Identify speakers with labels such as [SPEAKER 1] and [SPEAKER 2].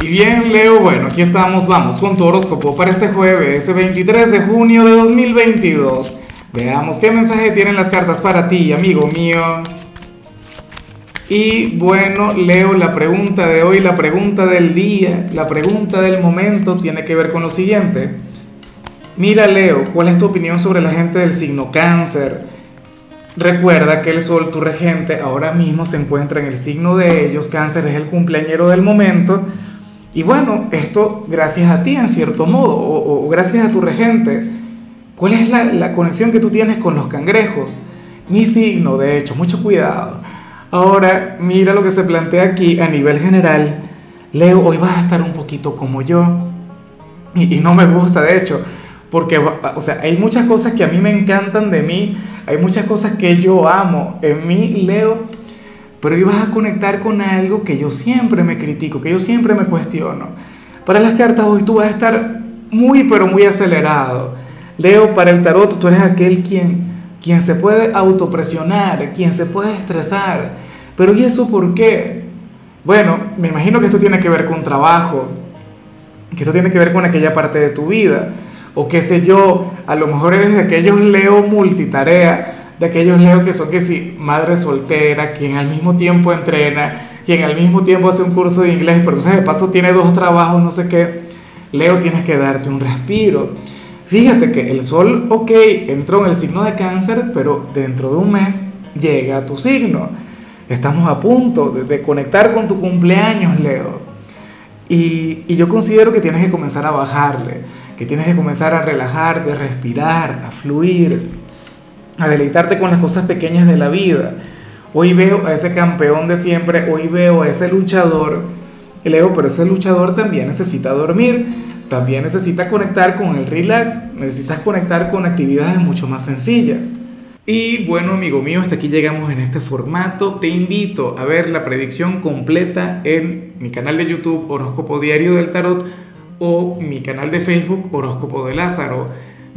[SPEAKER 1] Y bien, Leo, bueno, aquí estamos, vamos con tu horóscopo para este jueves, 23 de junio de 2022. Veamos qué mensaje tienen las cartas para ti, amigo mío. Y bueno, Leo, la pregunta de hoy, la pregunta del día, la pregunta del momento tiene que ver con lo siguiente. Mira, Leo, ¿cuál es tu opinión sobre la gente del signo cáncer? Recuerda que el sol, tu regente, ahora mismo se encuentra en el signo de ellos. Cáncer es el cumpleañero del momento. Y bueno, esto gracias a ti en cierto modo, o, gracias a tu regente. ¿Cuál es la, conexión que tú tienes con los cangrejos? Mi signo, de hecho, mucho cuidado. Ahora, mira lo que se plantea aquí a nivel general. Leo, hoy vas a estar un poquito como yo. Y, y no me gusta, de hecho, porque, o sea, hay muchas cosas que a mí me encantan de mí, hay muchas cosas que yo amo en mí, Leo, pero ibas a conectar con algo que yo siempre me critico, que yo siempre me cuestiono. Para las cartas hoy tú vas a estar muy, pero muy acelerado. Leo, para el tarot tú eres aquel quien, quien se puede autopresionar, quien se puede estresar. Pero ¿y eso por qué? Bueno, me imagino que esto tiene que ver con trabajo, que esto tiene que ver con aquella parte de tu vida, o qué sé yo, a lo mejor eres de aquellos Leo multitarea de aquellos Leo que son que sí, madre soltera, quien al mismo tiempo entrena, quien al mismo tiempo hace un curso de inglés, pero entonces de paso tiene dos trabajos, no sé qué. Leo, tienes que darte un respiro. Fíjate que el sol, ok, entró en el signo de cáncer, pero dentro de un mes llega a tu signo. Estamos a punto de, conectar con tu cumpleaños, Leo. Y, y yo considero que tienes que comenzar a bajarle, que tienes que comenzar a relajarte, a respirar, a fluir a deleitarte con las cosas pequeñas de la vida. Hoy veo a ese campeón de siempre, hoy veo a ese luchador, y Leo, pero ese luchador también necesita dormir, también necesita conectar con el relax, necesitas conectar con actividades mucho más sencillas. Y bueno, amigo mío, hasta aquí llegamos en este formato. Te invito a ver la predicción completa en mi canal de YouTube Horóscopo Diario del Tarot o mi canal de Facebook Horóscopo de Lázaro.